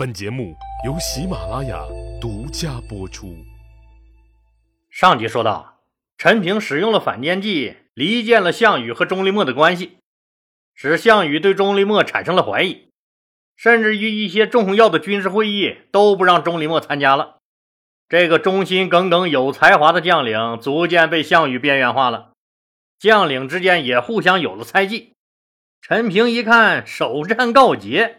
本节目由喜马拉雅独家播出。上集说到，陈平使用了反间计，离间了项羽和钟离墨的关系，使项羽对钟离墨产生了怀疑，甚至于一些重要的军事会议都不让钟离墨参加了。这个忠心耿耿、有才华的将领，逐渐被项羽边缘化了。将领之间也互相有了猜忌。陈平一看首战告捷。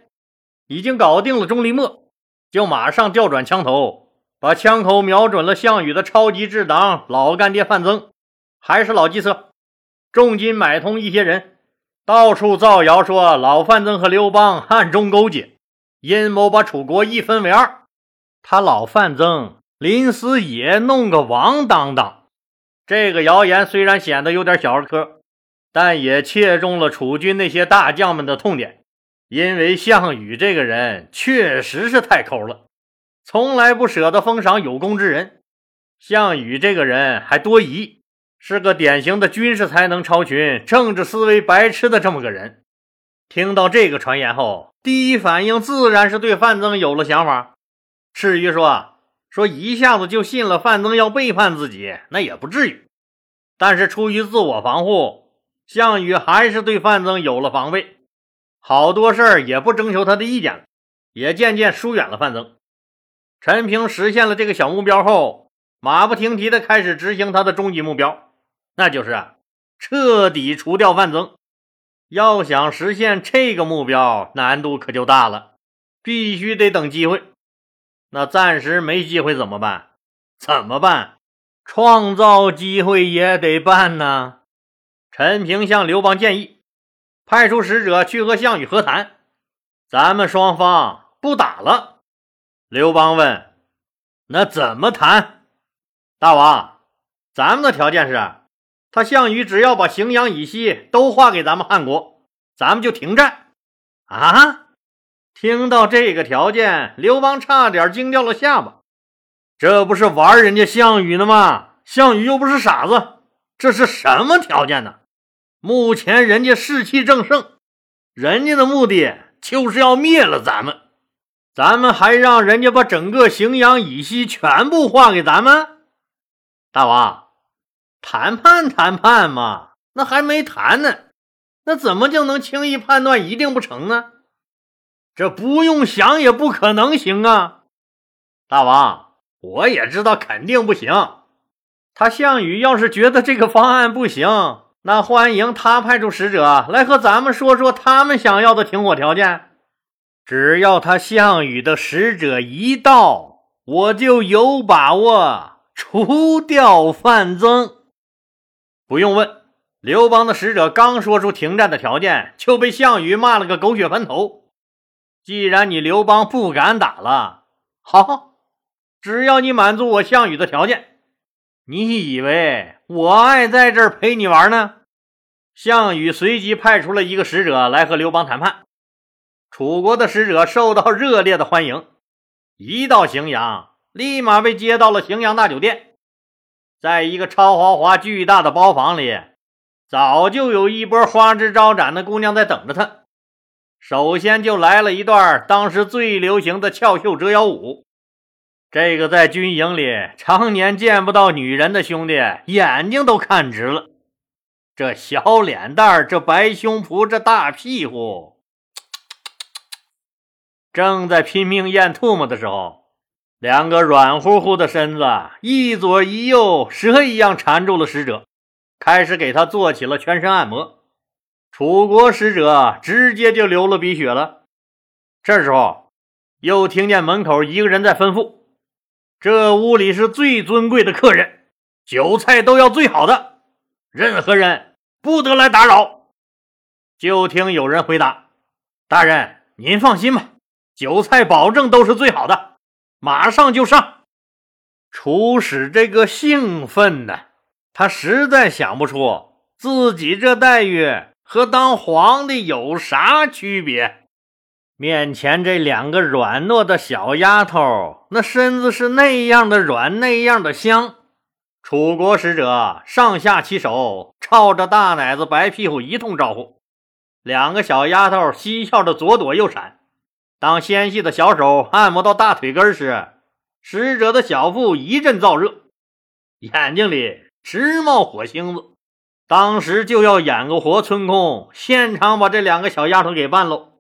已经搞定了钟离墨，就马上调转枪头，把枪口瞄准了项羽的超级智党老干爹范增。还是老计策，重金买通一些人，到处造谣说老范增和刘邦暗中勾结，阴谋把楚国一分为二。他老范增临死也弄个王当当。这个谣言虽然显得有点小儿科，但也切中了楚军那些大将们的痛点。因为项羽这个人确实是太抠了，从来不舍得封赏有功之人。项羽这个人还多疑，是个典型的军事才能超群、政治思维白痴的这么个人。听到这个传言后，第一反应自然是对范增有了想法。至于说说一下子就信了范增要背叛自己，那也不至于。但是出于自我防护，项羽还是对范增有了防备。好多事儿也不征求他的意见了，也渐渐疏远了范增。陈平实现了这个小目标后，马不停蹄地开始执行他的终极目标，那就是彻底除掉范增。要想实现这个目标，难度可就大了，必须得等机会。那暂时没机会怎么办？怎么办？创造机会也得办呢。陈平向刘邦建议。派出使者去和项羽和谈，咱们双方不打了。刘邦问：“那怎么谈？”大王，咱们的条件是，他项羽只要把荥阳以西都划给咱们汉国，咱们就停战。啊！听到这个条件，刘邦差点惊掉了下巴。这不是玩人家项羽呢吗？项羽又不是傻子，这是什么条件呢？目前人家士气正盛，人家的目的就是要灭了咱们，咱们还让人家把整个荥阳以西全部划给咱们。大王，谈判谈判嘛，那还没谈呢，那怎么就能轻易判断一定不成呢？这不用想也不可能行啊！大王，我也知道肯定不行。他项羽要是觉得这个方案不行。那欢迎他派出使者来和咱们说说他们想要的停火条件。只要他项羽的使者一到，我就有把握除掉范增。不用问，刘邦的使者刚说出停战的条件，就被项羽骂了个狗血喷头。既然你刘邦不敢打了，好，只要你满足我项羽的条件。你以为我爱在这儿陪你玩呢？项羽随即派出了一个使者来和刘邦谈判。楚国的使者受到热烈的欢迎，一到荥阳，立马被接到了荥阳大酒店。在一个超豪华巨大的包房里，早就有一波花枝招展的姑娘在等着他。首先就来了一段当时最流行的翘袖折腰舞。这个在军营里常年见不到女人的兄弟，眼睛都看直了。这小脸蛋这白胸脯，这大屁股，正在拼命咽唾沫的时候，两个软乎乎的身子一左一右，蛇一样缠住了使者，开始给他做起了全身按摩。楚国使者直接就流了鼻血了。这时候，又听见门口一个人在吩咐。这屋里是最尊贵的客人，酒菜都要最好的，任何人不得来打扰。就听有人回答：“大人，您放心吧，酒菜保证都是最好的，马上就上。”楚使这个兴奋呢，他实在想不出自己这待遇和当皇帝有啥区别。面前这两个软糯的小丫头，那身子是那样的软，那样的香。楚国使者上下其手，朝着大奶子、白屁股一通招呼。两个小丫头嬉笑着左躲右闪，当纤细的小手按摩到大腿根时，使者的小腹一阵燥热，眼睛里直冒火星子。当时就要演个活春宫，现场把这两个小丫头给办喽。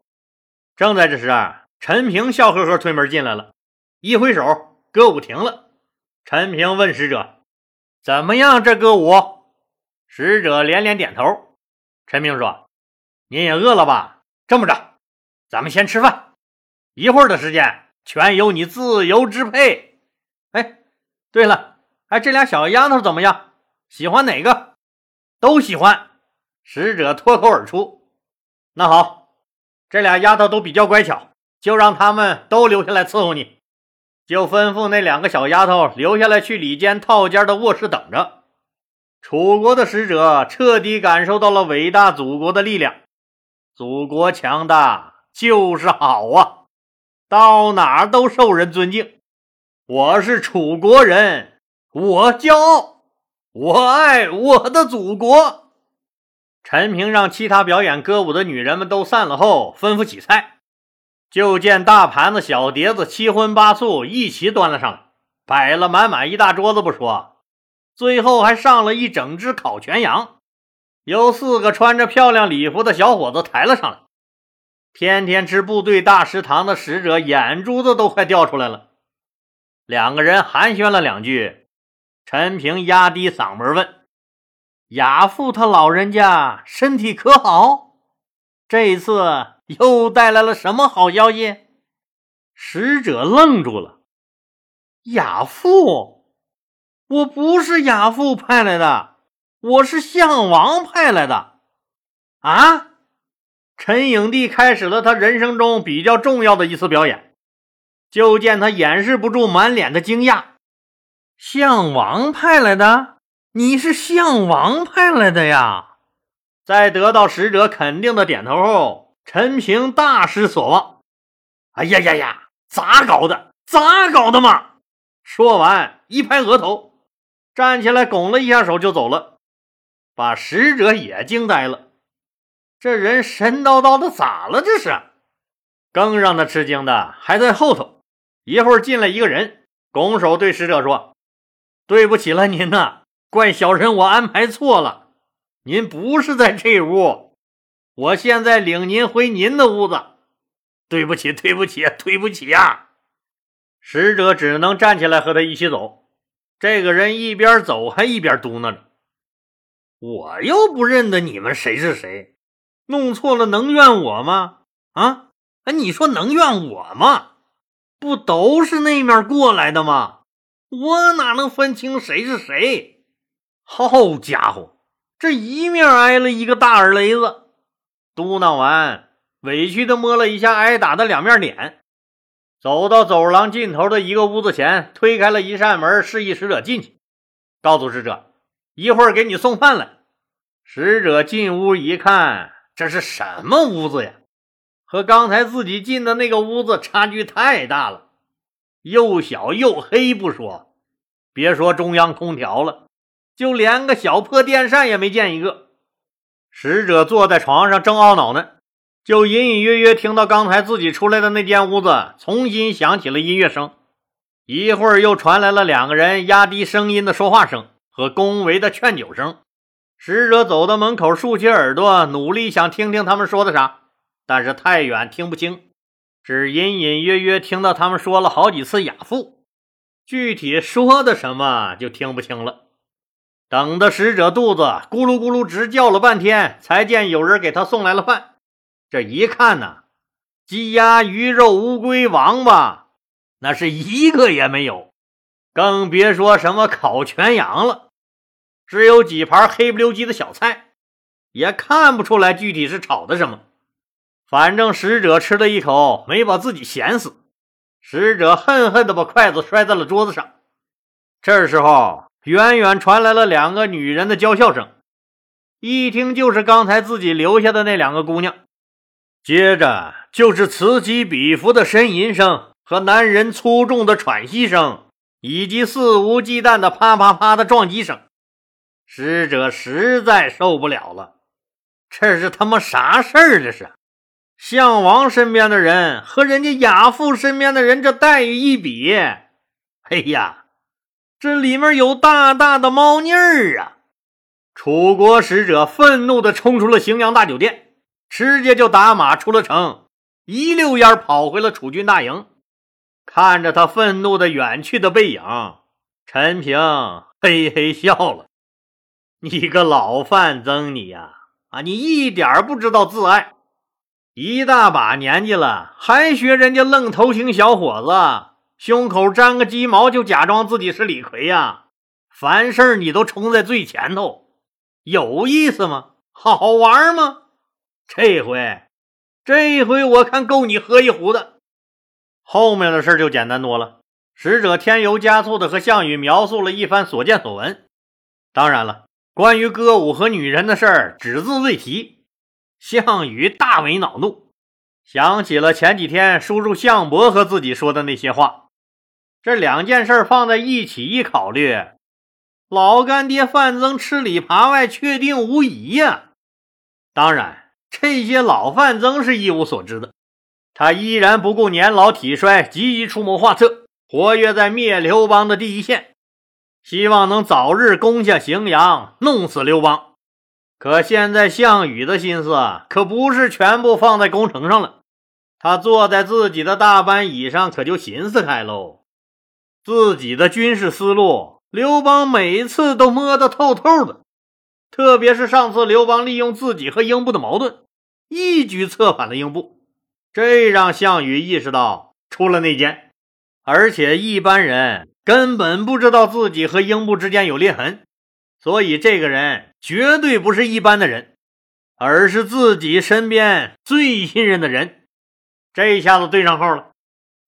正在这时啊，陈平笑呵呵推门进来了，一挥手，歌舞停了。陈平问使者：“怎么样？这歌舞？”使者连连点头。陈平说：“您也饿了吧？这么着，咱们先吃饭，一会儿的时间全由你自由支配。”哎，对了，哎，这俩小丫头怎么样？喜欢哪个？都喜欢。使者脱口而出：“那好，这俩丫头都比较乖巧，就让他们都留下来伺候你。”就吩咐那两个小丫头留下来，去里间套间的卧室等着。楚国的使者彻底感受到了伟大祖国的力量，祖国强大就是好啊，到哪都受人尊敬。我是楚国人，我骄傲，我爱我的祖国。陈平让其他表演歌舞的女人们都散了后，吩咐起菜。就见大盘子、小碟子，七荤八素一起端了上来，摆了满满一大桌子不说，最后还上了一整只烤全羊，由四个穿着漂亮礼服的小伙子抬了上来。天天吃部队大食堂的使者眼珠子都快掉出来了。两个人寒暄了两句，陈平压低嗓门问：“亚父他老人家身体可好？这一次？”又带来了什么好消息？使者愣住了。亚父，我不是亚父派来的，我是项王派来的。啊！陈影帝开始了他人生中比较重要的一次表演，就见他掩饰不住满脸的惊讶。项王派来的？你是项王派来的呀？在得到使者肯定的点头后。陈平大失所望，哎呀呀呀！咋搞的？咋搞的嘛？说完，一拍额头，站起来拱了一下手就走了，把使者也惊呆了。这人神叨叨的，咋了？这是？更让他吃惊的还在后头。一会儿进来一个人，拱手对使者说：“对不起了，您呐，怪小人我安排错了，您不是在这屋。”我现在领您回您的屋子，对不起，对不起，对不起呀！使者只能站起来和他一起走。这个人一边走还一边嘟囔着：“我又不认得你们谁是谁，弄错了能怨我吗？啊？哎，你说能怨我吗？不都是那面过来的吗？我哪能分清谁是谁？好家伙，这一面挨了一个大耳雷子！”嘟囔完，委屈的摸了一下挨打的两面脸，走到走廊尽头的一个屋子前，推开了一扇门，示意使者进去，告诉使者一会儿给你送饭来。使者进屋一看，这是什么屋子呀？和刚才自己进的那个屋子差距太大了，又小又黑不说，别说中央空调了，就连个小破电扇也没见一个。使者坐在床上正懊恼呢，就隐隐约约听到刚才自己出来的那间屋子重新响起了音乐声，一会儿又传来了两个人压低声音的说话声和恭维的劝酒声。使者走到门口，竖起耳朵，努力想听听他们说的啥，但是太远听不清，只隐隐约约听到他们说了好几次“亚父”，具体说的什么就听不清了。等的使者肚子咕噜咕噜直叫了半天，才见有人给他送来了饭。这一看呢，鸡鸭鱼肉、乌龟、王八，那是一个也没有，更别说什么烤全羊了。只有几盘黑不溜叽的小菜，也看不出来具体是炒的什么。反正使者吃了一口，没把自己咸死。使者恨恨地把筷子摔在了桌子上。这时候。远远传来了两个女人的娇笑声，一听就是刚才自己留下的那两个姑娘。接着就是此起彼伏的呻吟声和男人粗重的喘息声，以及肆无忌惮的啪啪啪的撞击声。使者实在受不了了，这是他妈啥事儿？这是项王身边的人和人家亚父身边的人这待遇一比，哎呀，这里面有大大的猫腻儿啊！楚国使者愤怒地冲出了荥阳大酒店，直接就打马出了城，一溜烟跑回了楚军大营。看着他愤怒的远去的背影，陈平嘿嘿笑了：“你个老范增，你呀，啊，你一点不知道自爱。”一大把年纪了，还学人家愣头青小伙子，胸口粘个鸡毛就假装自己是李逵呀？凡事你都冲在最前头，有意思吗？好玩吗？这回，这回我看够你喝一壶的。后面的事就简单多了。使者添油加醋的和项羽描述了一番所见所闻。当然了，关于歌舞和女人的事儿，只字未提。项羽大为恼怒，想起了前几天叔叔项伯和自己说的那些话。这两件事放在一起一考虑，老干爹范增吃里扒外，确定无疑呀。当然，这些老范增是一无所知的，他依然不顾年老体衰，积极出谋划策，活跃在灭刘邦的第一线，希望能早日攻下荥阳，弄死刘邦。可现在项羽的心思可不是全部放在攻城上了，他坐在自己的大班椅上，可就寻思开喽。自己的军事思路，刘邦每次都摸得透透的，特别是上次刘邦利用自己和英布的矛盾，一举策反了英布，这让项羽意识到出了内奸，而且一般人根本不知道自己和英布之间有裂痕。所以，这个人绝对不是一般的人，而是自己身边最信任的人。这下子对上号了，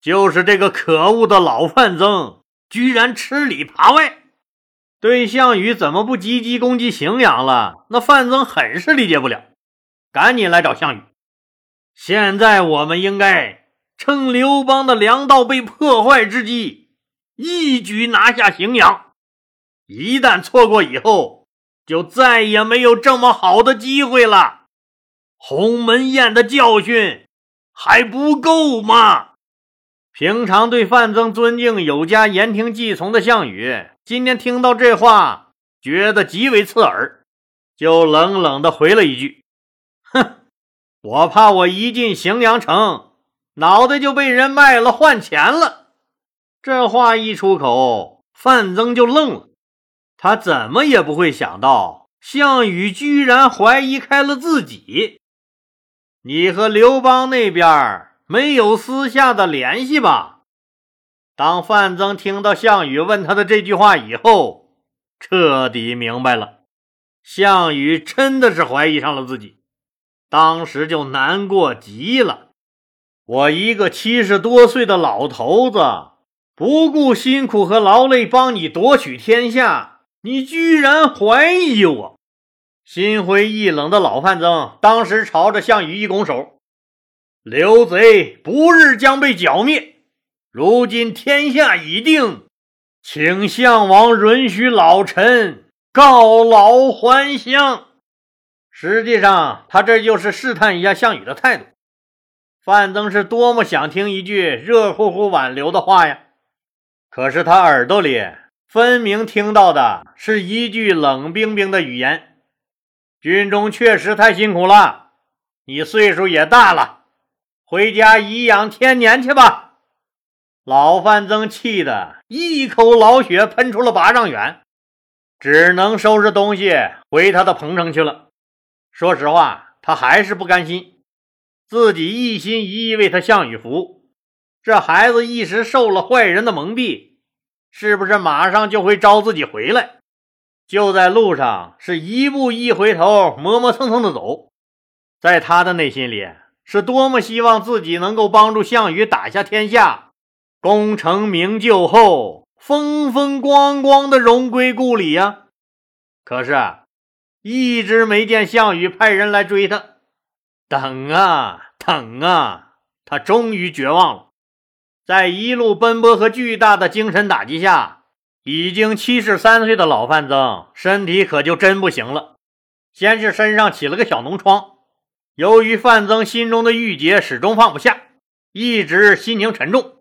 就是这个可恶的老范增，居然吃里扒外，对项羽怎么不积极攻击荥阳了？那范增很是理解不了，赶紧来找项羽。现在我们应该趁刘邦的粮道被破坏之机，一举拿下荥阳。一旦错过以后，就再也没有这么好的机会了。鸿门宴的教训还不够吗？平常对范增尊敬有加、言听计从的项羽，今天听到这话，觉得极为刺耳，就冷冷的回了一句：“哼，我怕我一进荥阳城，脑袋就被人卖了换钱了。”这话一出口，范增就愣了。他怎么也不会想到，项羽居然怀疑开了自己。你和刘邦那边没有私下的联系吧？当范增听到项羽问他的这句话以后，彻底明白了，项羽真的是怀疑上了自己，当时就难过极了。我一个七十多岁的老头子，不顾辛苦和劳累帮你夺取天下。你居然怀疑我！心灰意冷的老范增当时朝着项羽一拱手：“刘贼不日将被剿灭，如今天下已定，请项王允许老臣告老还乡。”实际上，他这就是试探一下项羽的态度。范增是多么想听一句热乎乎挽留的话呀！可是他耳朵里……分明听到的是一句冷冰冰的语言：“军中确实太辛苦了，你岁数也大了，回家颐养天年去吧。”老范增气得一口老血喷出了八丈远，只能收拾东西回他的彭城去了。说实话，他还是不甘心，自己一心一意为他项羽服务，这孩子一时受了坏人的蒙蔽。是不是马上就会招自己回来？就在路上，是一步一回头，磨磨蹭蹭的走。在他的内心里，是多么希望自己能够帮助项羽打下天下，功成名就后，风风光光的荣归故里呀！可是，一直没见项羽派人来追他，等啊等啊，他终于绝望了。在一路奔波和巨大的精神打击下，已经七十三岁的老范增身体可就真不行了。先是身上起了个小脓疮，由于范增心中的郁结始终放不下，一直心情沉重，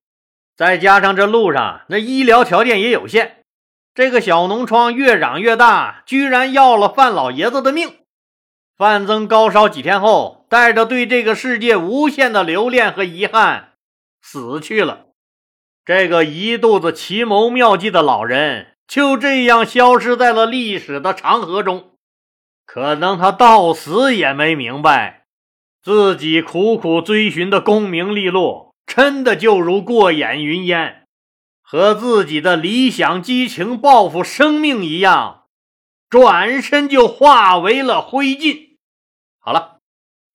再加上这路上那医疗条件也有限，这个小脓疮越长越大，居然要了范老爷子的命。范增高烧几天后，带着对这个世界无限的留恋和遗憾，死去了。这个一肚子奇谋妙计的老人，就这样消失在了历史的长河中。可能他到死也没明白，自己苦苦追寻的功名利禄，真的就如过眼云烟，和自己的理想、激情、抱负、生命一样，转身就化为了灰烬。好了，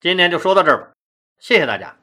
今天就说到这儿吧，谢谢大家。